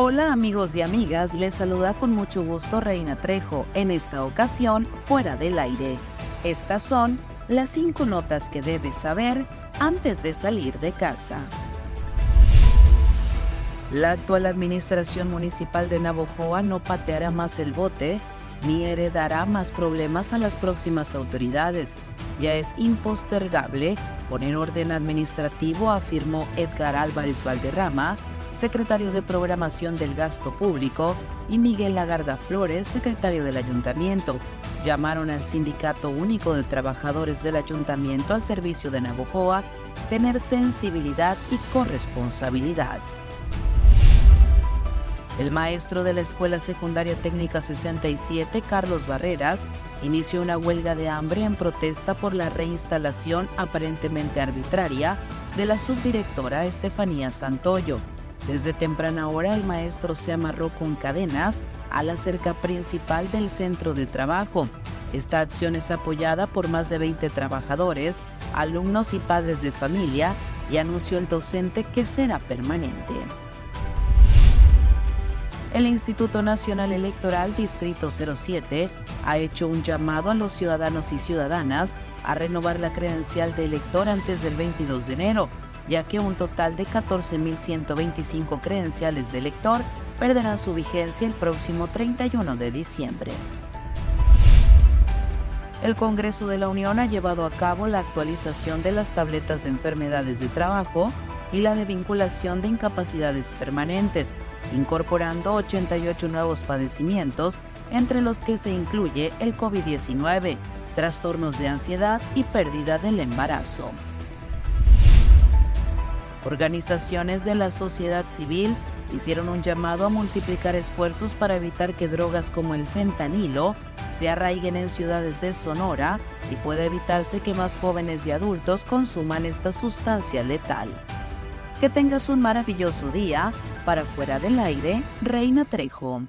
Hola amigos y amigas, les saluda con mucho gusto Reina Trejo, en esta ocasión fuera del aire. Estas son las cinco notas que debes saber antes de salir de casa. La actual administración municipal de Navojoa no pateará más el bote ni heredará más problemas a las próximas autoridades. Ya es impostergable poner orden administrativo, afirmó Edgar Álvarez Valderrama, secretario de Programación del Gasto Público, y Miguel Lagarda Flores, secretario del Ayuntamiento. Llamaron al Sindicato Único de Trabajadores del Ayuntamiento al servicio de Navojoa tener sensibilidad y corresponsabilidad. El maestro de la Escuela Secundaria Técnica 67, Carlos Barreras, inició una huelga de hambre en protesta por la reinstalación aparentemente arbitraria de la subdirectora Estefanía Santoyo. Desde temprana hora el maestro se amarró con cadenas a la cerca principal del centro de trabajo. Esta acción es apoyada por más de 20 trabajadores, alumnos y padres de familia y anunció el docente que será permanente. El Instituto Nacional Electoral Distrito 07 ha hecho un llamado a los ciudadanos y ciudadanas a renovar la credencial de elector antes del 22 de enero ya que un total de 14.125 credenciales de elector perderán su vigencia el próximo 31 de diciembre. El Congreso de la Unión ha llevado a cabo la actualización de las tabletas de enfermedades de trabajo y la de vinculación de incapacidades permanentes, incorporando 88 nuevos padecimientos, entre los que se incluye el COVID-19, trastornos de ansiedad y pérdida del embarazo. Organizaciones de la sociedad civil hicieron un llamado a multiplicar esfuerzos para evitar que drogas como el fentanilo se arraiguen en ciudades de Sonora y pueda evitarse que más jóvenes y adultos consuman esta sustancia letal. Que tengas un maravilloso día. Para fuera del aire, Reina Trejo.